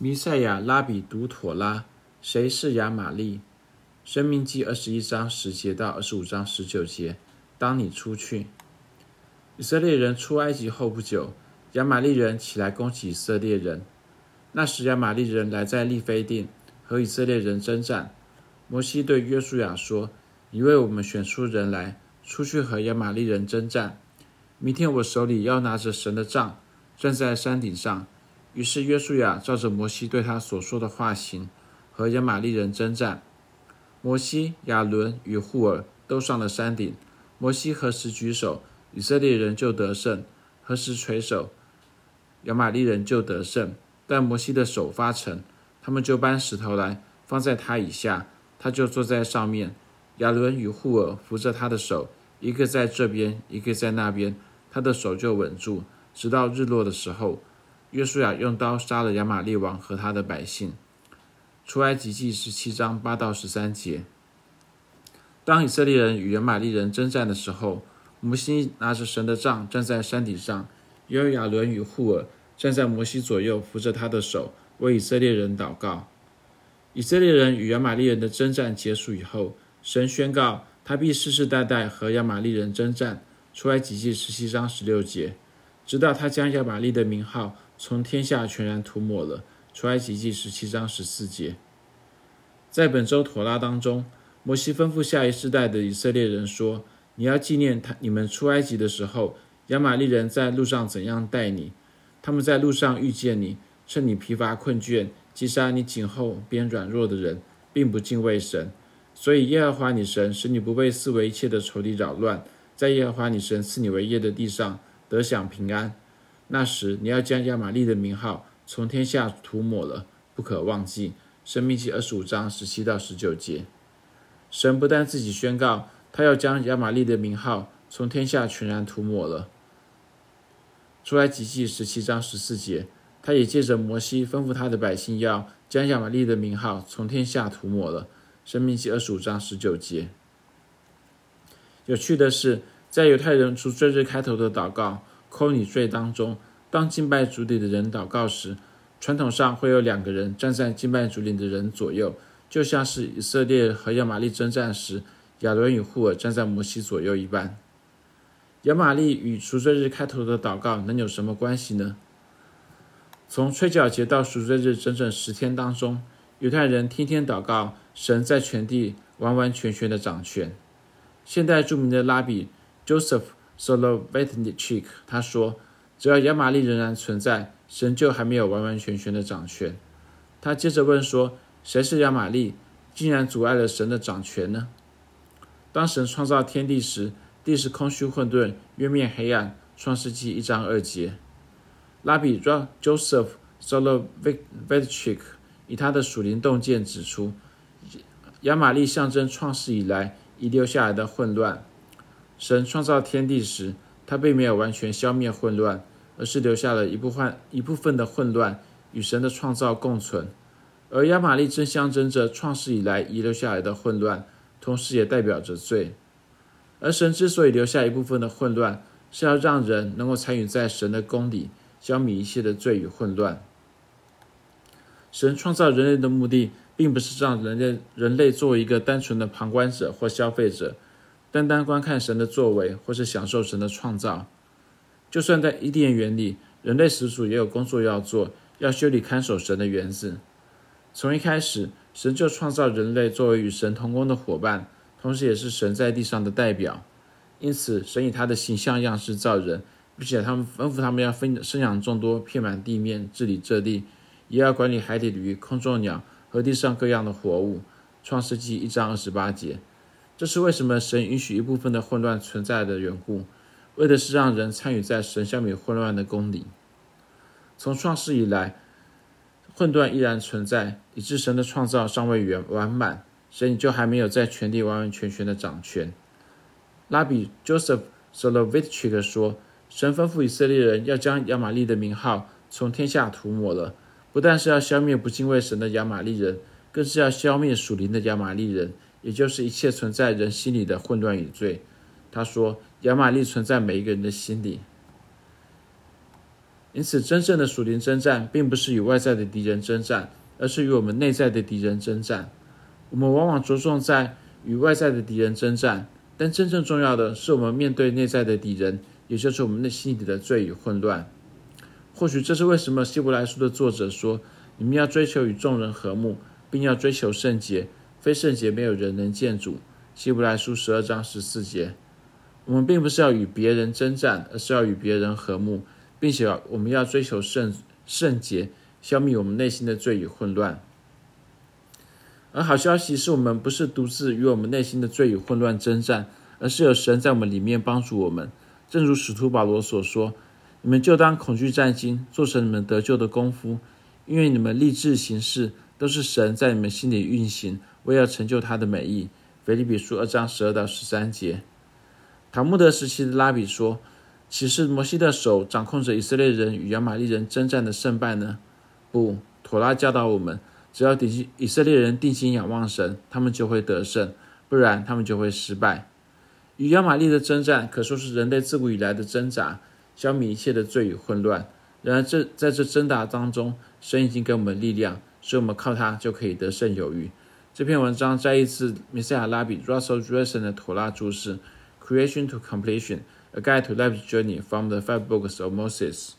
弥赛亚拉比读妥拉，谁是亚玛利？生命记二十一章十节到二十五章十九节。当你出去，以色列人出埃及后不久，亚玛利人起来攻击以色列人。那时亚玛利人来在利非定和以色列人争战。摩西对约书亚说：“你为我们选出人来，出去和亚玛利人争战。明天我手里要拿着神的杖，站在山顶上。”于是约书亚照着摩西对他所说的话行，和亚玛力人争战。摩西、亚伦与户珥都上了山顶。摩西何时举手，以色列人就得胜；何时垂手，亚玛力人就得胜。但摩西的手发沉，他们就搬石头来放在他以下，他就坐在上面。亚伦与户珥扶着他的手，一个在这边，一个在那边，他的手就稳住，直到日落的时候。约书亚用刀杀了亚玛力王和他的百姓。出埃及记十七章八到十三节。当以色列人与亚玛利人征战的时候，摩西拿着神的杖站在山顶上，约亚伦与户珥站在摩西左右，扶着他的手，为以色列人祷告。以色列人与亚玛利人的征战结束以后，神宣告他必世世代代和亚玛利人征战。出埃及记十七章十六节，直到他将亚玛利的名号从天下全然涂抹了。出埃及记十七章十四节，在本周妥拉当中，摩西吩咐下一世代的以色列人说：“你要纪念他，你们出埃及的时候，亚玛利人在路上怎样待你？他们在路上遇见你，趁你疲乏困倦，击杀你颈后边软弱的人，并不敬畏神。所以耶和华你神使你不被四围一切的仇敌扰乱，在耶和华你神赐你为业的地上得享平安。那时你要将亚玛利的名号。”从天下涂抹了，不可忘记。申命记二十五章十七到十九节，神不但自己宣告，他要将亚玛利的名号从天下全然涂抹了。出埃及记十七章十四节，他也借着摩西吩咐他的百姓，要将亚玛利的名号从天下涂抹了。申命记二十五章十九节。有趣的是，在犹太人出罪日开头的祷告“扣你罪”当中。当敬拜主里的人祷告时，传统上会有两个人站在敬拜主里的人左右，就像是以色列和亚玛力征战时，亚伦与户珥站在摩西左右一般。亚玛利与赎罪日开头的祷告能有什么关系呢？从吹角节到赎罪日整整十天当中，犹太人天天祷告神在全地完完全全的掌权。现代著名的拉比 Joseph Soloveitchik 他说。只要亚玛力仍然存在，神就还没有完完全全的掌权。他接着问说：“谁是亚玛力，竟然阻碍了神的掌权呢？”当神创造天地时，地是空虚混沌，渊面黑暗。创世纪一章二节。拉比 Joseph Soloveitchik 以他的属灵洞见指出，亚玛力象征创世以来遗留下来的混乱。神创造天地时，他并没有完全消灭混乱，而是留下了一部分一部分的混乱与神的创造共存。而亚玛力正象征着创世以来遗留下来的混乱，同时也代表着罪。而神之所以留下一部分的混乱，是要让人能够参与在神的宫里，消灭一切的罪与混乱。神创造人类的目的，并不是让人类人类作为一个单纯的旁观者或消费者。单单观看神的作为，或是享受神的创造，就算在伊甸园里，人类始祖也有工作要做，要修理看守神的园子。从一开始，神就创造人类作为与神同工的伙伴，同时也是神在地上的代表。因此，神以他的形象样式造人，并且他们吩咐他们要分生养众多，遍满地面，治理这地，也要管理海底的鱼、空中鸟和地上各样的活物。创世纪一章二十八节。这是为什么神允许一部分的混乱存在的缘故，为的是让人参与在神消灭混乱的宫里。从创世以来，混乱依然存在，以致神的创造尚未圆完满，神就还没有在全地完完全全的掌权。拉比 Joseph Solovitchik 说：“神吩咐以色列人要将亚玛利的名号从天下涂抹了，不但是要消灭不敬畏神的亚玛利人，更是要消灭属灵的亚玛利人。”也就是一切存在人心里的混乱与罪。他说：“亚玛力存在每一个人的心里。”因此，真正的属灵征战，并不是与外在的敌人征战，而是与我们内在的敌人征战。我们往往着重在与外在的敌人征战，但真正重要的是我们面对内在的敌人，也就是我们内心里的罪与混乱。或许这是为什么希伯来书的作者说：“你们要追求与众人和睦，并要追求圣洁，非圣洁没有人能见主。”希伯来书十二章十四节。我们并不是要与别人征战，而是要与别人和睦，并且我们要追求圣圣洁，消灭我们内心的罪与混乱。而好消息是我们不是独自与我们内心的罪与混乱征战，而是有神在我们里面帮助我们。正如使徒保罗所说：“你们就当恐惧战兢，做成你们得救的功夫，因为你们立志行事，都是神在你们心里运行，为要成就他的美意。”腓立比书二章十二到十三节。塔木德时期的拉比说：“岂是摩西的手掌控着以色列人与亚玛力人征战的胜败呢？不，妥拉教导我们，只要定以色列人定睛仰望神，他们就会得胜；不然，他们就会失败。与亚玛利的征战可说是人类自古以来的挣扎，消弭一切的罪与混乱。然而这，这在这挣扎当中，神已经给我们力量，所以我们靠它就可以得胜有余。”这篇文章摘自米塞亚拉比 Russell Dresson 的《妥拉注释》。Creation to Completion: A Guide to Life's Journey from the Five Books of Moses.